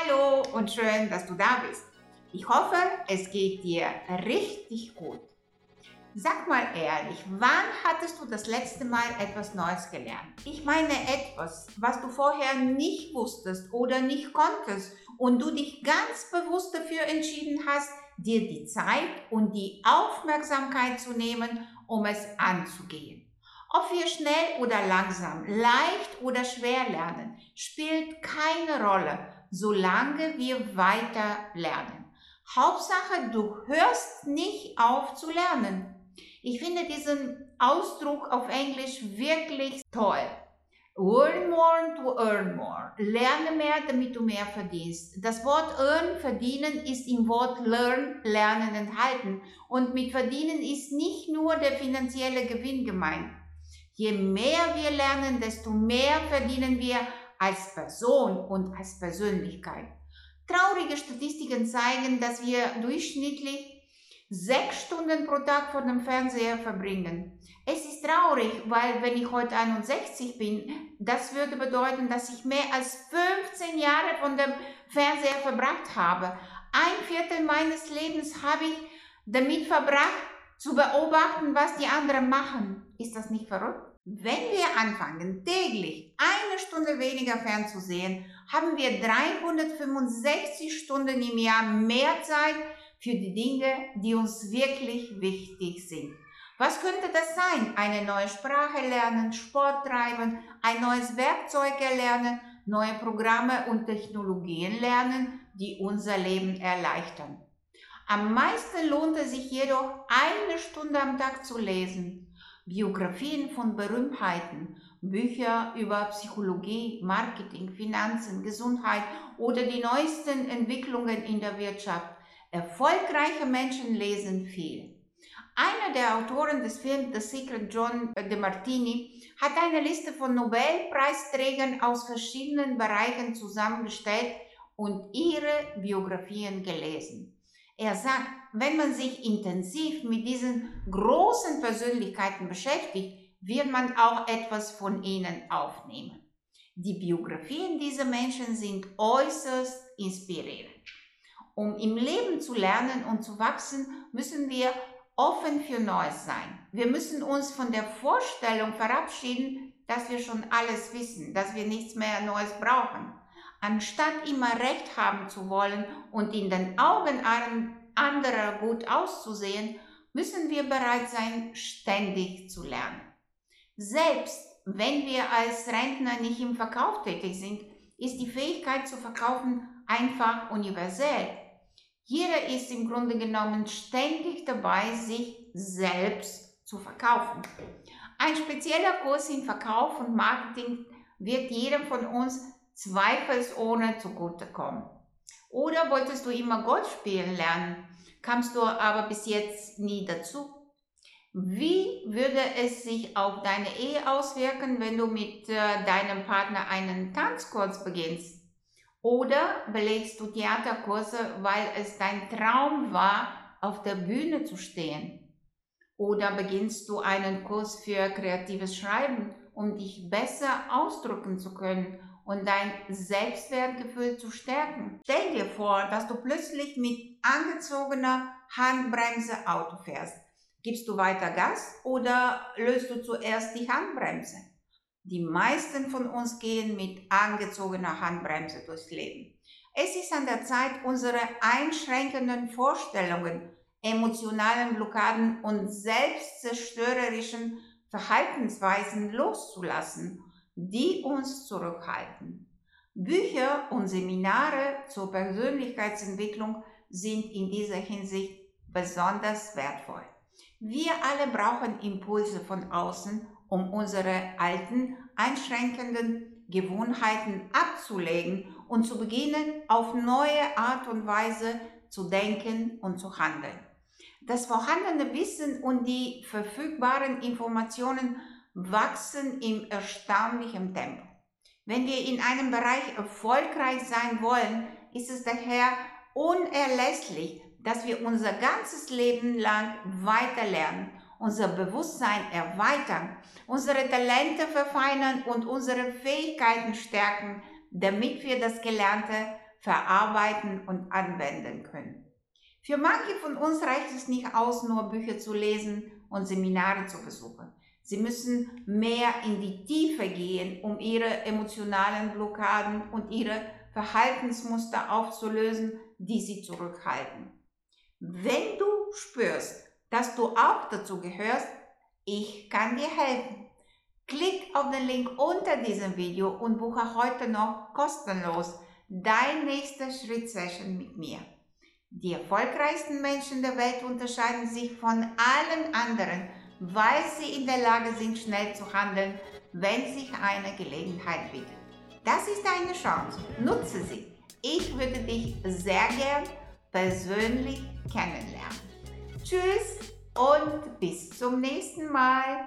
Hallo und schön, dass du da bist. Ich hoffe, es geht dir richtig gut. Sag mal ehrlich, wann hattest du das letzte Mal etwas Neues gelernt? Ich meine etwas, was du vorher nicht wusstest oder nicht konntest und du dich ganz bewusst dafür entschieden hast, dir die Zeit und die Aufmerksamkeit zu nehmen, um es anzugehen. Ob wir schnell oder langsam, leicht oder schwer lernen, spielt keine Rolle, solange wir weiter lernen. Hauptsache, du hörst nicht auf zu lernen. Ich finde diesen Ausdruck auf Englisch wirklich toll. Earn more to earn more. Lerne mehr, damit du mehr verdienst. Das Wort earn, verdienen, ist im Wort learn, lernen enthalten. Und mit verdienen ist nicht nur der finanzielle Gewinn gemeint. Je mehr wir lernen, desto mehr verdienen wir als Person und als Persönlichkeit. Traurige Statistiken zeigen, dass wir durchschnittlich sechs Stunden pro Tag vor dem Fernseher verbringen. Es ist traurig, weil wenn ich heute 61 bin, das würde bedeuten, dass ich mehr als 15 Jahre von dem Fernseher verbracht habe. Ein Viertel meines Lebens habe ich damit verbracht, zu beobachten, was die anderen machen. Ist das nicht verrückt? Wenn wir anfangen, täglich eine Stunde weniger fernzusehen, haben wir 365 Stunden im Jahr mehr Zeit für die Dinge, die uns wirklich wichtig sind. Was könnte das sein? Eine neue Sprache lernen, Sport treiben, ein neues Werkzeug erlernen, neue Programme und Technologien lernen, die unser Leben erleichtern. Am meisten lohnt es sich jedoch, eine Stunde am Tag zu lesen. Biografien von Berühmtheiten, Bücher über Psychologie, Marketing, Finanzen, Gesundheit oder die neuesten Entwicklungen in der Wirtschaft Erfolgreiche Menschen lesen viel. Einer der Autoren des Films The Secret, John De Martini, hat eine Liste von Nobelpreisträgern aus verschiedenen Bereichen zusammengestellt und ihre Biografien gelesen. Er sagt, wenn man sich intensiv mit diesen großen Persönlichkeiten beschäftigt, wird man auch etwas von ihnen aufnehmen. Die Biografien dieser Menschen sind äußerst inspirierend. Um im Leben zu lernen und zu wachsen, müssen wir offen für Neues sein. Wir müssen uns von der Vorstellung verabschieden, dass wir schon alles wissen, dass wir nichts mehr Neues brauchen. Anstatt immer Recht haben zu wollen und in den Augen anderer gut auszusehen, müssen wir bereit sein, ständig zu lernen. Selbst wenn wir als Rentner nicht im Verkauf tätig sind, ist die Fähigkeit zu verkaufen einfach universell. Jeder ist im Grunde genommen ständig dabei, sich selbst zu verkaufen. Ein spezieller Kurs in Verkauf und Marketing wird jedem von uns zweifelsohne zugutekommen. Oder wolltest du immer Golf spielen lernen, kamst du aber bis jetzt nie dazu? Wie würde es sich auf deine Ehe auswirken, wenn du mit äh, deinem Partner einen Tanzkurs beginnst? Oder belegst du Theaterkurse, weil es dein Traum war, auf der Bühne zu stehen? Oder beginnst du einen Kurs für kreatives Schreiben, um dich besser ausdrücken zu können und dein Selbstwertgefühl zu stärken? Stell dir vor, dass du plötzlich mit angezogener Handbremse Auto fährst. Gibst du weiter Gas oder löst du zuerst die Handbremse? Die meisten von uns gehen mit angezogener Handbremse durchs Leben. Es ist an der Zeit, unsere einschränkenden Vorstellungen, emotionalen Blockaden und selbstzerstörerischen Verhaltensweisen loszulassen, die uns zurückhalten. Bücher und Seminare zur Persönlichkeitsentwicklung sind in dieser Hinsicht besonders wertvoll. Wir alle brauchen Impulse von außen, um unsere alten, einschränkenden Gewohnheiten abzulegen und zu beginnen, auf neue Art und Weise zu denken und zu handeln. Das vorhandene Wissen und die verfügbaren Informationen wachsen in erstaunlichem Tempo. Wenn wir in einem Bereich erfolgreich sein wollen, ist es daher unerlässlich, dass wir unser ganzes Leben lang weiter lernen unser Bewusstsein erweitern, unsere Talente verfeinern und unsere Fähigkeiten stärken, damit wir das Gelernte verarbeiten und anwenden können. Für manche von uns reicht es nicht aus, nur Bücher zu lesen und Seminare zu besuchen. Sie müssen mehr in die Tiefe gehen, um ihre emotionalen Blockaden und ihre Verhaltensmuster aufzulösen, die sie zurückhalten. Wenn du spürst, dass du auch dazu gehörst, ich kann dir helfen. Klick auf den Link unter diesem Video und buche heute noch kostenlos dein nächster Schritt-Session mit mir. Die erfolgreichsten Menschen der Welt unterscheiden sich von allen anderen, weil sie in der Lage sind, schnell zu handeln, wenn sich eine Gelegenheit bietet. Das ist deine Chance. Nutze sie. Ich würde dich sehr gern persönlich kennenlernen. Tschüss und bis zum nächsten Mal.